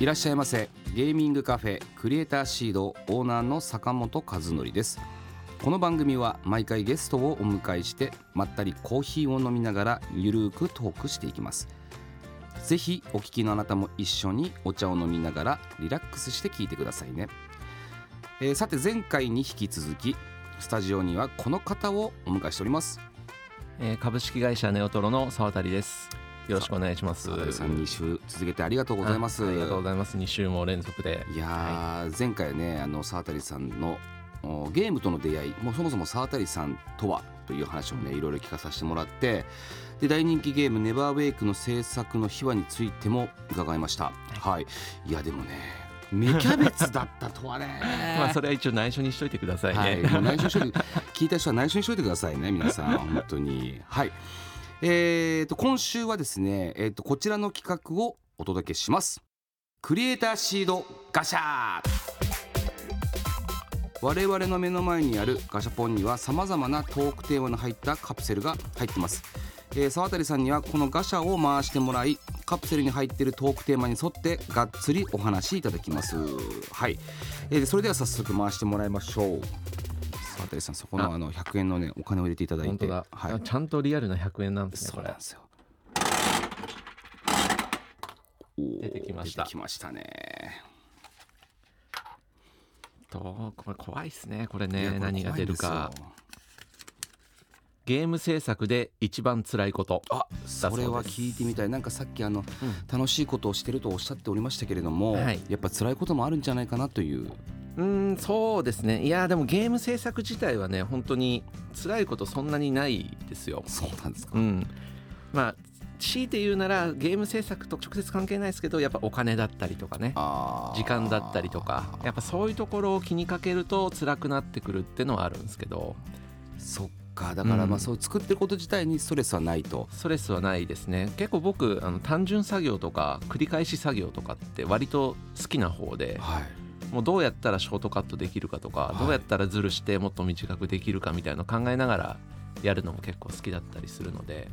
いらっしゃいませ。ゲーミングカフェクリエイターシードオーナーの坂本和則です。この番組は毎回ゲストをお迎えしてまったりコーヒーを飲みながらゆるーくトークしていきます。ぜひお聞きのあなたも一緒にお茶を飲みながらリラックスして聞いてくださいね、えーさて前回に引き続きスタジオにはこの方をお迎えしております。えー株式会社ネオトロの沢渡です。よろしくお願いします。さん2週続けてありがとうございます。あありがとうございます。2週も連続で。いやー、前回ねあの沢渡さんのおゲームとの出会いもうそもそも沢渡さんとはという話をねいろいろ聞かさせてもらってで大人気ゲーム「ネバーウェイク」の制作の秘話についても伺いました。はい。い。やでもね芽キャベツだったとはね。まあそれは一応内緒にしといてくださいね。はい、内緒にしといて 聞いた人は内緒にしといてくださいね皆さん本当に。はいえー、と今週はですね、えー、とこちらの企画をお届けします。クリエイターシードガシャ我々の目の前にあるガシャポンにはさまざまなトークテーマの入ったカプセルが入ってます。えー、沢渡さんにはこのガシャを回してもらいカプセルに入っているトークテーマに沿ってがっつりお話しいただきます。はい、えーそれでは早速回してもらいましょう。沢渡さんそこのあ。の100円のねお金を入れていただいてはい。あちゃんとリアルな100円なんですね。そうなんで。すよ。出てきました。出てきましたね。とこれ怖いですね。これね何が出るか。ゲーム制作で一番辛いこと。あそれは聞いてみたい。なんかさっきあの、楽しいことをしてるとおっしゃっておりましたけれども、はい。やっぱ辛いこともあるんじゃないかなといううーんそうですね。いやでもゲーム制作自体はね本当に辛いことそんなにないですよ。そうなんですか、うん、まあ強いて言うならゲーム制作と直接関係ないですけどやっぱお金だったりとかね時間だったりとかやっぱそういうところを気にかけると辛くなってくるってのはあるんですけど。そっか。だからまあうんそう作ってること自体にストレスはないと、ストレスはないですね。結構僕あの単純作業とか繰り返し作業とかって割と好きな方で。はいもうどうやったらショートカットできるかとか、はい。どうやったらズルしてもっと短くできるかみたいなのを考えながらやるのも結構好きだったりするので。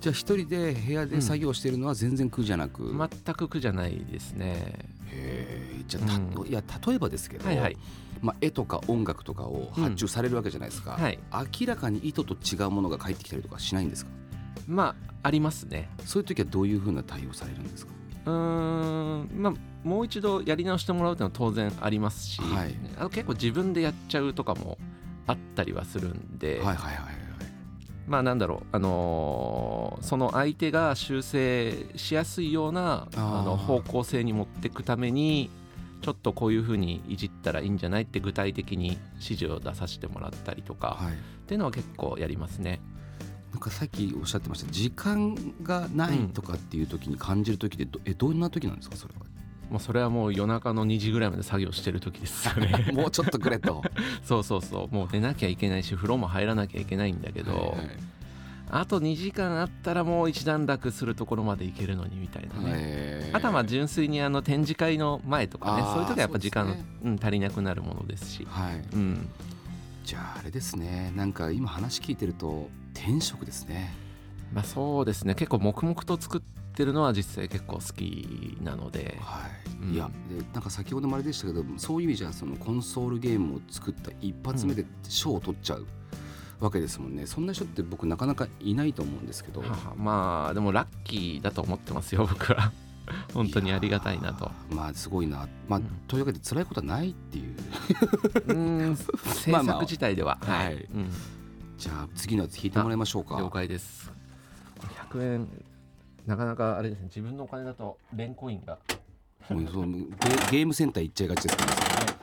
じゃあ一人で部屋で作業してるのは全然苦じゃなく、全く苦じゃないですね。へー。じゃあた、うん。いや例えばですけど、はいはい。まあ、絵とか音楽とかを発注されるわけじゃないですか、はい。明らかに意図と違うものが返ってきたりとかしないんですか？まあありますね。そういう時はどういうふうな対応されるんですか？うーんまあもう一度やり直してもらうっていうのは当然ありますし、はい。あと結構自分でやっちゃうとかもあったりはするんで、はいはいはいはいまあなんだろう、あのーその相手が修正しやすいようなあの方向性に持っていくためにちょっとこういうふうにいじったらいいんじゃないって具体的に指示を出させてもらったりとか、はい。っていうのは結構やりますね。なんかさっきおっしゃってました時間がないとかっていう時に感じる時ってど,、えどんな時なんですかそれは。もうそれはもう夜中の2時ぐらいまで作業してる時ですよね。もうちょっとくれと。そうそうそう。もう寝なきゃいけないし風呂も入らなきゃいけないんだけど、はいはいあと2時間あったらもう一段落するところまで行けるのにみたいなね、あとはまあ純粋にあの展示会の前とかねそういう時はやっぱ時間、ねうん、足りなくなるものですし、はい。うん、じゃああれですね。なんか今話聞いてると転職ですね。まあそうですね。結構黙々と作ってるのは実際結構好きなので。はい、うん。いやでなんか先ほどもあれでしたけどそういう意味じゃそのコンソールゲームを作った一発目で賞を取っちゃうわけですもんね、そんな人って僕なかなかいないと思うんですけど。ははまあでもラッキーだと思ってますよ 僕は。本当にありがたいなと。まあすごいな。まあ、うん。というわけで辛いことはないっていう。うん。制まあまあ。作自体では、はい。うん、じゃあ次のやつ引いてもらいましょうか。了解です。これ100円なかなかあれですね。自分のお金だとレンコインが。もうそうゲゲームセンター行っちゃいがちですからね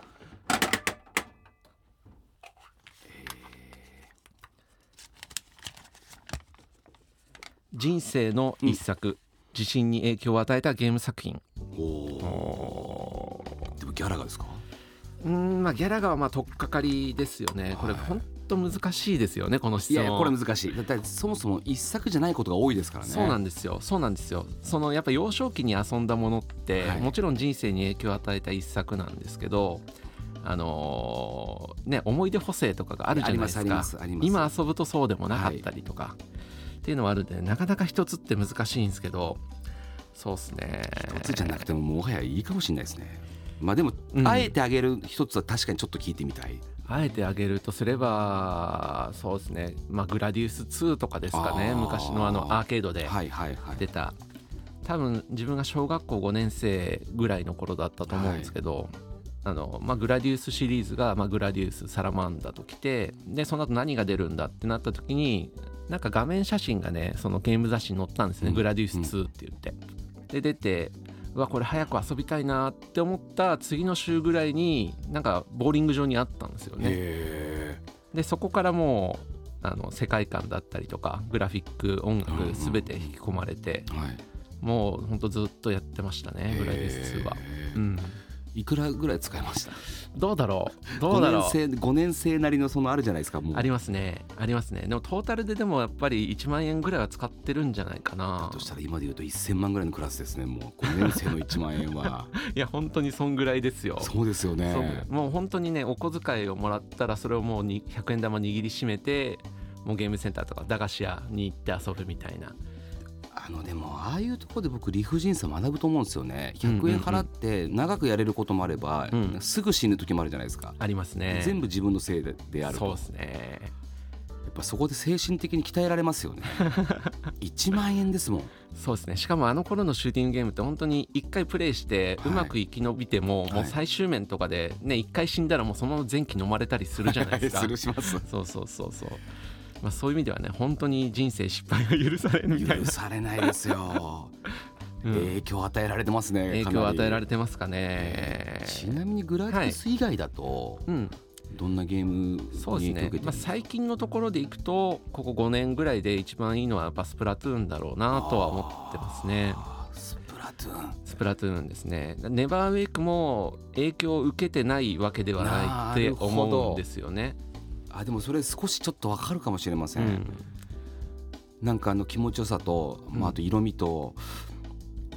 人生の一作、自信に影響を与えたゲーム作品。おおでもギャラがですか？うんまあギャラがまあ取っかかりですよね。これはい。本当難しいですよねこの質問。いやこれ難しい。だってそもそも一作じゃないことが多いですからね。そうなんですよ。そうなんですよ。そのやっぱ幼少期に遊んだものって、はい。もちろん人生に影響を与えた一作なんですけどあのーね思い出補正とかがあるじゃないですか。今遊ぶとそうでもなかったりとか、っていうのはあるんでなかなか一つって難しいんですけどそうっすね。一つじゃなくてももはやいいかもしれないですね。まあでも、うん。あえてあげる一つは確かにちょっと聞いてみたいあえてあげるとすればそうですね。まあグラディウス2とかですかね。昔のあのアーケードではいはいはい。出た。多分自分が小学校5年生ぐらいの頃だったと思うんですけど、あのまあ、グラディウスシリーズが、まあ、グラディウスサラマンダときてでその後何が出るんだってなった時になんか画面写真がねそのゲーム雑誌に載ったんですね、うん。グラディウス2って言って、で出てうわこれ早く遊びたいなって思った次の週ぐらいになんかボーリング場にあったんですよね。へでそこからもうあの世界観だったりとかグラフィック音楽うんうん全て引き込まれて、えはい。もうほんとずっとやってましたねグラディウス2は、うん、いくらぐらい使いました？どうだろう？どうだろう？5年生5年生なりのそのあるじゃないですかもう。ありますね。ありますね。でもトータルででもやっぱり1万円ぐらいは使ってるんじゃないかな。としたら今で言うと1000万ぐらいのクラスですねもう。5年生の1万円は。いや本当にそんぐらいですよ。そうですよね。もう本当にねお小遣いをもらったらそれをもうに100円玉握りしめてもうゲームセンターとか駄菓子屋に行って遊ぶみたいなあのでもああいうところで僕理不尽さ学ぶと思うんですよね。100うんうんうん。円払って長くやれることもあれば、うん。すぐ死ぬ時もあるじゃないですか、ありますね。全部自分のせいでであると。そうですね。やっぱそこで精神的に鍛えられますよね。1万円ですもん。そうですね。しかもあの頃のシューティングゲームって本当に1回プレイしてはいうまく生き延びても、はい。もう最終面とかでね1回死んだらもうその前期飲まれたりするじゃないですか。するします。そうそうそうそうまあそういう意味ではね本当に人生失敗が許されるみたいな、許されないですよ、うん。影響を与えられてますね影響を与えられててますかね。ちなみにグラディウス以外だと、うん。どんなゲームそうですねまあ、最近のところでいくとここ5年ぐらいで一番いいのはやっぱスプラトゥーンだろうなとは思ってますね。スプラトゥーン。スプラトゥーンですね。ネバーウェイクも影響を受けてないわけではないって思うんですよねあでもそれ少しちょっとわかるかもしれません、うん。なんかあの気持ちよさと、まあ、うん。あと色味と、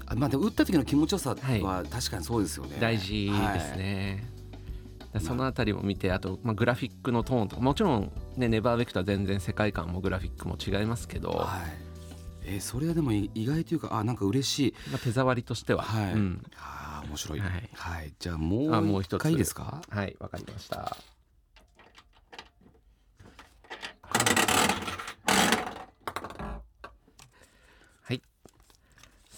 あまあでも打った時の気持ちよさはい。は確かにそうですよね、大事ですね、だそのあたりも見てあと、まあ、グラフィックのトーンとかもちろん、ね、ネバーウェイクとは全然世界観もグラフィックも違いますけど、はい、はいえーそれはでも意外というかあなんか嬉しい。まあ、手触りとしては、はい、うん。あー面白い。ははい。い、じゃあもう一あもう一つ。回いいですか？はいわかりました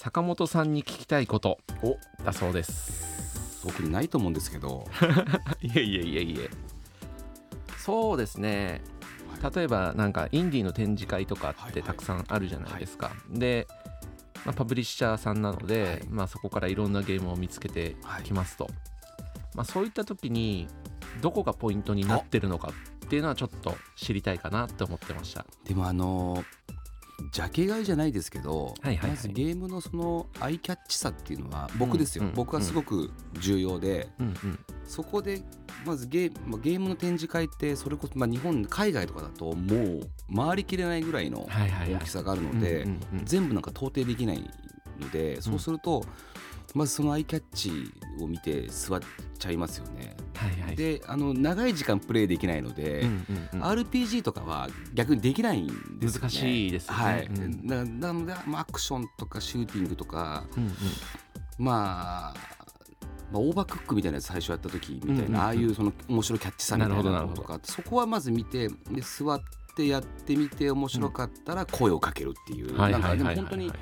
坂本さんに聞きたいことお。だそうです。僕にないと思うんですけど。いえいえいえいえ。そうですね。例えばなんかインディーの展示会とかはいはい。ってたくさんあるじゃないですか、で、まあ、パブリッシャーさんなので、はい。まあ、そこからいろんなゲームを見つけてきますと、まあ、そういった時にどこがポイントになってるのかっていうのはちょっと知りたいかなって思ってました。でもあのジャケ買いじゃないですけど、はいはいはい。まずゲームのそのアイキャッチさっていうのは僕ですよ、うんうん僕はすごく重要で、うんうん。そこでまずゲーまあゲームの展示会ってそれこそ、まあ、日本海外とかだともう回りきれないぐらいの大きさがあるので、全部なんか到底できないのでそうすると、まずそのアイキャッチを見て座っちゃいますよね。はいはい。であの長い時間プレイできないので、うんうんうん RPG とかは逆にできないんですよね。難しいですよね。はい。うん。ななので、まあ、アクションとかシューティングとか、うんうんまあ、まあ、オーバークックみたいなやつ最初やった時みたいな、うんうんうん。ああいうその面白いキャッチさみたいなのとかそこはまず見てで座ってやってみて面白かったら声をかけるっていう、はいなんかでもはいはいはい。本当に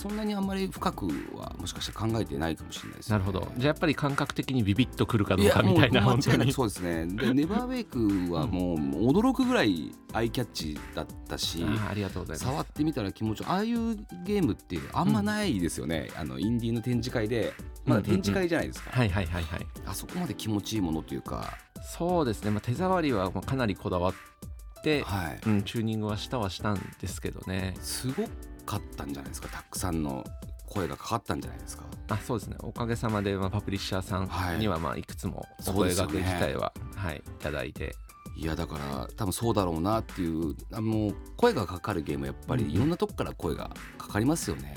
そんなにあんまり深くはもしかしたら考えてないかもしれないですね。なるほど。じゃあやっぱり感覚的にビビッとくるかどいうかみたいな本当に。そうですね。で ネバーウェイクはもう驚くぐらいアイキャッチだったし。ありがとうございます。触ってみたら気持ちよいいああいうゲームってあんまないですよね、あのインディーの展示会でまだ展示会じゃないですか、はいはいはいはい。あそこまで気持ちいいものというか。そうですね、まあ、手触りはまあかなりこだわって、はい。うん、チューニングはしたはしたんですけどね。すごかったんじゃないですか？たくさんの声がかかったんじゃないですか？あそうですね。おかげさまで、まあ、パブリッシャーさんには、まあ、いくつもお声がけ自体は、はい、いただいて。いやだから多分そうだろうなっていうあの声がかかるゲームやっぱりいろんなとこから声がかかりますよね。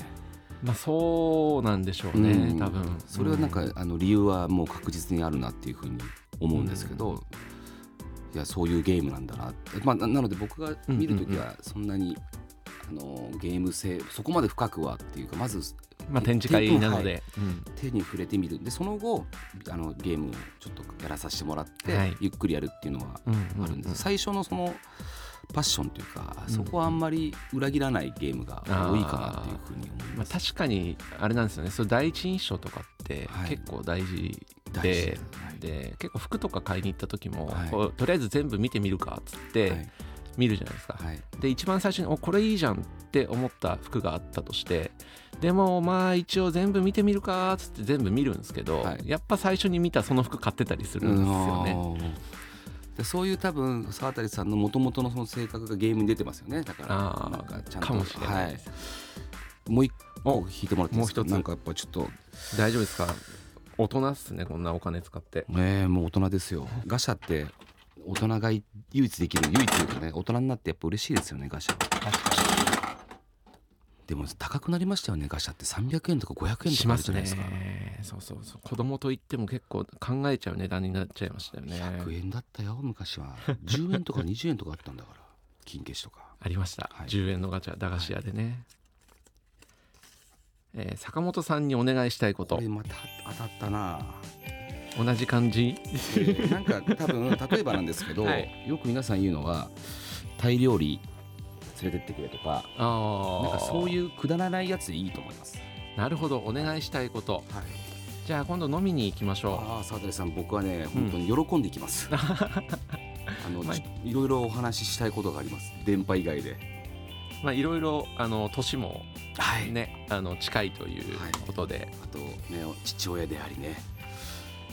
まあそうなんでしょうね、うん、多分。それはなんか、うん、あの理由はもう確実にあるなっていうふうに思うんですけど、うん、いやそういうゲームなんだなって、まあ、なので僕が見る時はそんなに、あのゲーム性そこまで深くはっていうかまずまあ、展示会なので、手に触れてみる。でその後あのゲームをちょっとやらさせてもらって、はい、ゆっくりやるっていうのはあるんです、最初のそのパッションというか、そこはあんまり裏切らないゲームが多いかなっていうふうに思います、まあ、確かにあれなんですよね。それ第一印象とかって結構大事で,、で結構服とか買いに行った時も、こうとりあえず全部見てみるかっつって、見るじゃないですか、はい、で一番最初におこれいいじゃんって思った服があったとしてでもまあ一応全部見てみるかっつって全部見るんですけど、はい、やっぱ最初に見たその服買ってたりするんですよね。でそういう多分沢渡さんのもともとのその性格がゲームに出てますよね。だからなんかちゃんとかもしれないです、はい、もう一個引いてもらってもう一つ。なんかやっぱちょっと。大丈夫ですか？大人っすねこんなお金使って。ねえもう大人ですよ。ガシャって大人が唯一できる唯一というかね大人になってやっぱ嬉しいですよねガシャ。確かにでも高くなりましたよねガシャって。300円とか500円とかあるじゃないですか。ね、そうそうそう。子供といっても結構考えちゃう値段になっちゃいましたよね。100円だったよ昔は。10円とか20円とかあったんだから 金消しとか。ありました、はい、10円のガチャ駄菓子屋でね、はい、えー、坂本さんにお願いしたいこと。これまた当たったな同じ感じ、えー、なんか多分例えばなんですけど、はい、よく皆さん言うのはタイ料理連れてってくれとかなんかそういうくだらないやつでいいと思います。なるほど。お願いしたいこと、はい、じゃあ今度飲みに行きましょう。ああ沢渡さん僕はね本当に喜んでいきます、うん、あの、まあ、いろいろお話ししたいことがあります。電波以外で。まあいろいろあの年もね、はい、あの近いということで、はい、あとね父親でありね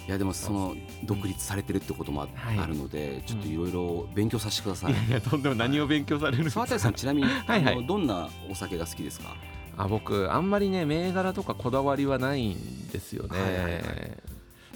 いやでもその独立されてるってこともあるので、ちょっといろいろ勉強させてください。いやとんでも何を勉強される沢渡さんちなみに はい、どんなお酒が好きですか？あ僕あんまりね銘柄とかこだわりはないんですよね。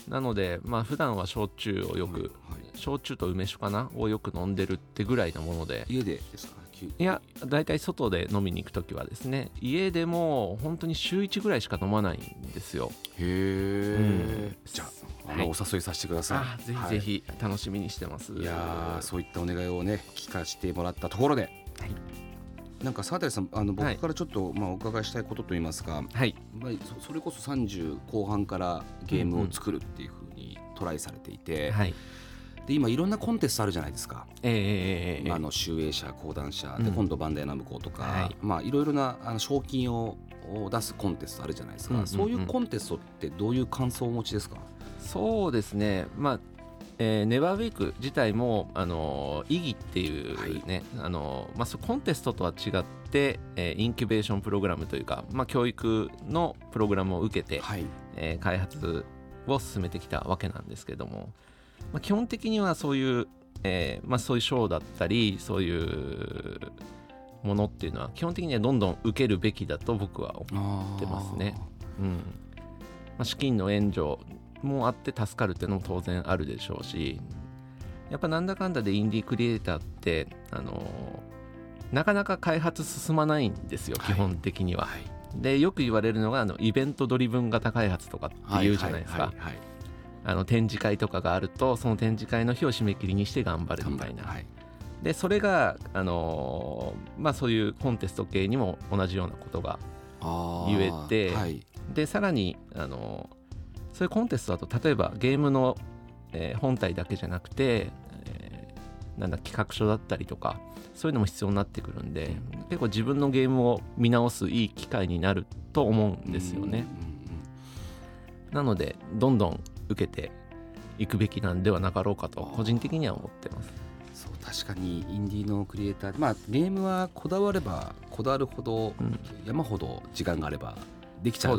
なのでまあ普段は焼酎をよく、焼酎と梅酒かな？をよく飲んでるってぐらいなもので。家でですか？いや大体外で飲みに行く時はですね。家でも本当に週1ぐらいしか飲まないんですよ。へえ、うん、じゃああの、はい、お誘いさせてください。ぜひぜひ楽しみにしてます、はい、いやそういったお願いをね聞かせてもらったところで、はい、なんか佐藤さんあの僕からちょっと、まあお伺いしたいことといいますか、はい。まあ、それこそ30後半からゲームを作るっていうふうにトライされていて、はい。で今いろんなコンテストあるじゃないですか、えー、あの集英社講談社。で、今度バンダイナムコとか、はい、まあいろいろなあの賞金を出すコンテストあるじゃないですか、うんうんうん、そういうコンテストってどういう感想をお持ちですか？そうですね。まあえー、ネバーウィーク自体も、あの意義っていうね、はい、あのまあ、コンテストとは違って、えー、インキュベーションプログラムというか、まあ、教育のプログラムを受けて、はい、えー、開発を進めてきたわけなんですけども、まあ、基本的にはそういう、えーまあ、そういう賞だったりそういうものっていうのは基本的にはどんどん受けるべきだと僕は思ってますね。うん。まあ、資金の援助もあって助かるっていうのも当然あるでしょうしやっぱなんだかんだでインディークリエイターってあのなかなか開発進まないんですよ、基本的には。はい、でよく言われるのがあのイベントドリブン型開発とかっていうじゃないですか。あの展示会とかがあるとその展示会の日を締め切りにして頑張るみたいな、はい、でそれが、あのー、まあ、そういうコンテスト系にも同じようなことが言えて、はい、でさらに、あのー、そういうコンテストだと例えばゲームの、えー、本体だけじゃなくて、えー、なんだ企画書だったりとかそういうのも必要になってくるんで、うん、結構自分のゲームを見直すいい機会になると思うんですよね。なのでどんどん受けていくべきなんではなかろうかと個人的には思ってます。そう確かにインディーのクリエイターまあゲームはこだわればこだわるほど、うん、山ほど時間があればできちゃう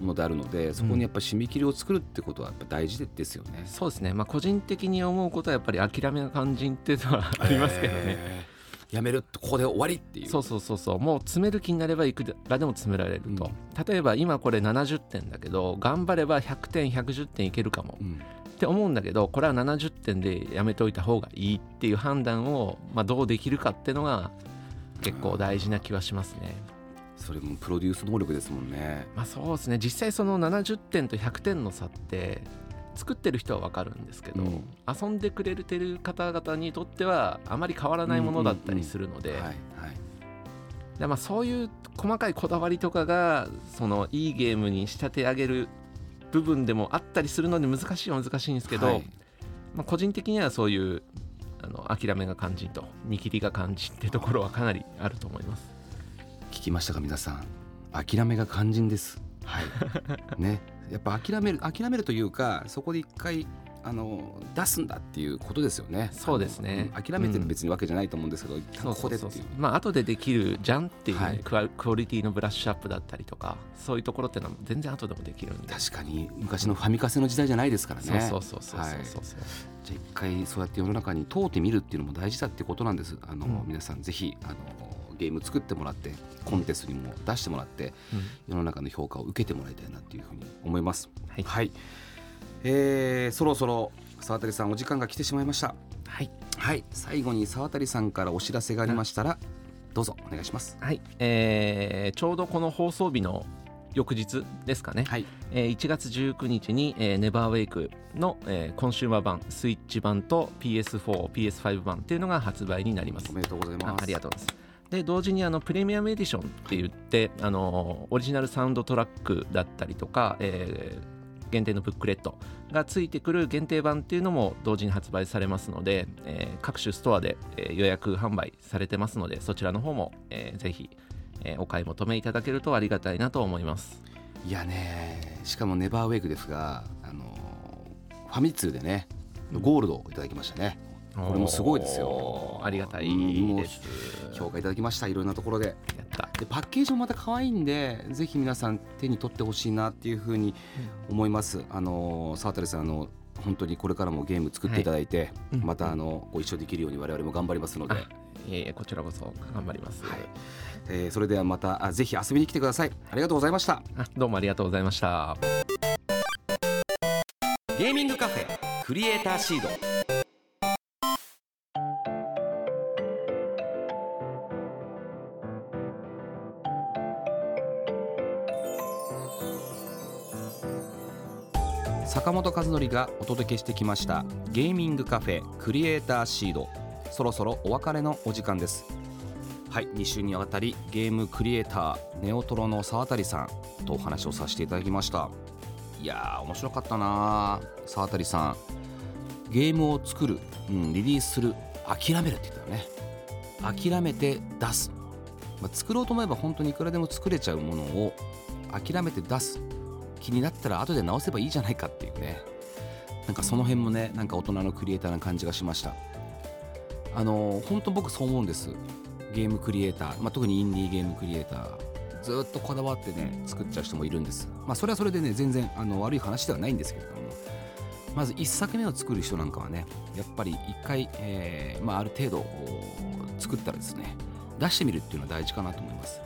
のであるので、そこにやっぱ締め切りを作るってことはやっぱ大事ですよね、そうですね。まあ個人的に思うことはやっぱり諦めが肝心っていうのはありますけどね、えー。やめるってここで終わりっていう。そうそうそうそう。もう詰める気になればいくらでも詰められると、例えば今これ70点だけど頑張れば100点110点いけるかも、うん。って思うんだけどこれは70点でやめといた方がいいっていう判断を、まあ、どうできるかっていうのが結構大事な気はしますね。それもプロデュース能力ですもんね。まあそうですね。実際その70点と100点の差って作ってる人は分かるんですけど、うん。遊んでくれてる方々にとってはあまり変わらないものだったりするので、そういう細かいこだわりとかがそのいいゲームに仕立て上げる部分でもあったりするので難しいは難しいんですけど、はい。まあ、個人的にはそういうあの諦めが肝心と見切りが肝心ってところはかなりあると思います。聞きましたか皆さん。諦めが肝心です。はい。ね。やっぱ諦める諦めるというかそこで一回あの出すんだっていうことですよね。そうですね。諦めてる別にわけじゃないと思うんですけど、一旦ここでっていう。まあ後でできるじゃんっていう、ねはい。クオリティのブラッシュアップだったりとかそういうところっていうのは全然後でもできるんで。確かに昔のファミカセの時代じゃないですからね。そうそうそうそうそうはいそうそう。じゃあ一回そうやって世の中に通ってみるっていうのも大事だってことなんです。あの、うん。皆さんぜひあのゲーム作ってもらってコンテストにも出してもらってうん。世の中の評価を受けてもらいたいなっていうふうに思います。はい。えーそろそろ沢渡さんお時間が来てしまいました。はい。はい。最後に沢渡さんからお知らせがありましたらどうぞお願いします。はい、えーちょうどこの放送日の翌日ですかね、はい。えー1月19日に、えー、ネバーウェイクの、えーコンシューマー版スイッチ版と PS4、PS5 版っていうのが発売になります。おめでとうございます。あありがとうございますで同時にあのプレミアムエディションって言ってあのオリジナルサウンドトラックだったりとか、えー限定のブックレットがついてくる限定版っていうのも同時に発売されますので、えー各種ストアで、えー予約販売されてますのでそちらの方も、えーぜひ、えーお買い求めいただけるとありがたいなと思います。いやねしかもネバーウェイクですがあのファミ通でねゴールドをいただきましたね。これもすごいですよ。ありがたいうんです評価いただきましたいろんなところで。やった。でパッケージもまた可愛いんでぜひ皆さん手に取ってほしいなっていうふうに思います、あの沢渡さんあの本当にこれからもゲーム作っていただいて、うん。またあのご一緒できるように我々も頑張りますので、えいえこちらこそ頑張ります、はい。えーそれではまたあぜひ遊びに来てください。ありがとうございました。あどうもありがとうございました。ゲーミングカフェクリエイターシード坂本和則がお届けしてきましたゲーミングカフェクリエイターシード。そろそろお別れのお時間です。はい2週にわたりゲームクリエイターネオトロの沢渡さんとお話をさせていただきました。いやー面白かったなー。沢渡さんゲームを作る、うん、リリースする諦めるって言ったよね。諦めて出す、まあ、作ろうと思えば本当にいくらでも作れちゃうものを諦めて出す。気になったら後で直せばいいじゃないかっていうね。なんかその辺もねなんか大人のクリエイターな感じがしました。あのー本当僕そう思うんです。ゲームクリエイター、まあ、特にインディーゲームクリエイターずーっとこだわってね作っちゃう人もいるんです。まあそれはそれでね全然あの悪い話ではないんですけれども。まず1作目を作る人なんかはねやっぱり1回、えーまあ、ある程度お作ったらですね出してみるっていうのは大事かなと思います。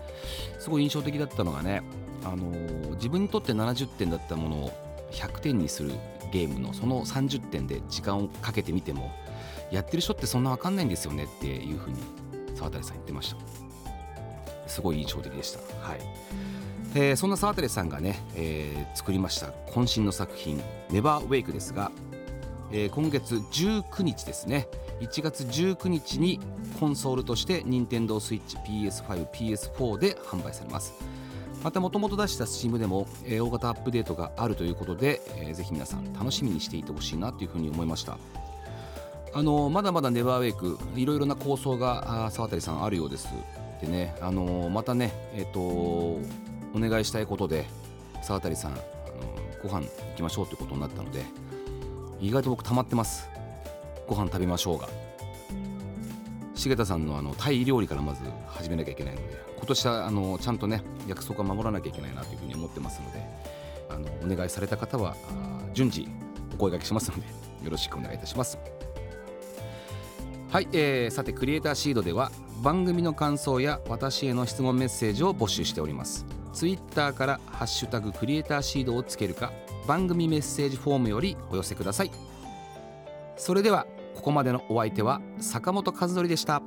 すごい印象的だったのがね、あの自分にとって70点だったものを100点にするゲームのその30点で時間をかけてみてもやってる人ってそんな分かんないんですよねっていうふうに沢渡さん言ってました。すごい印象的でした。はい。えーそんな沢渡さんがね、えー作りました渾身の作品「ネバーウェイクですが、えー今月19日ですね。1月19日にコンソールとして NintendoSwitchPS5PS4 で販売されます。またもともと出した Steam でも、え大型アップデートがあるということで、えーぜひ皆さん楽しみにしていてほしいなというふうに思いました。あのまだまだネバーウェイクいろいろな構想が沢渡さんあるようです。でねあのまたねえっ、とお願いしたいことで沢渡さんあのご飯行きましょうということになったので意外と僕溜まってます。ご飯食べましょうが。重田さんのあのタイ料理からまず始めなきゃいけないので今年はあのちゃんとね約束は守らなきゃいけないなというふうに思ってますのであのお願いされた方は順次お声がけしますのでよろしくお願いいたします。はい、えー、さて「クリエイターシード」では番組の感想や私への質問メッセージを募集しております。ツイッターから「ハッシュタグクリエイターシード」をつけるか番組メッセージフォームよりお寄せください。それではここまでのお相手は坂本和則でした。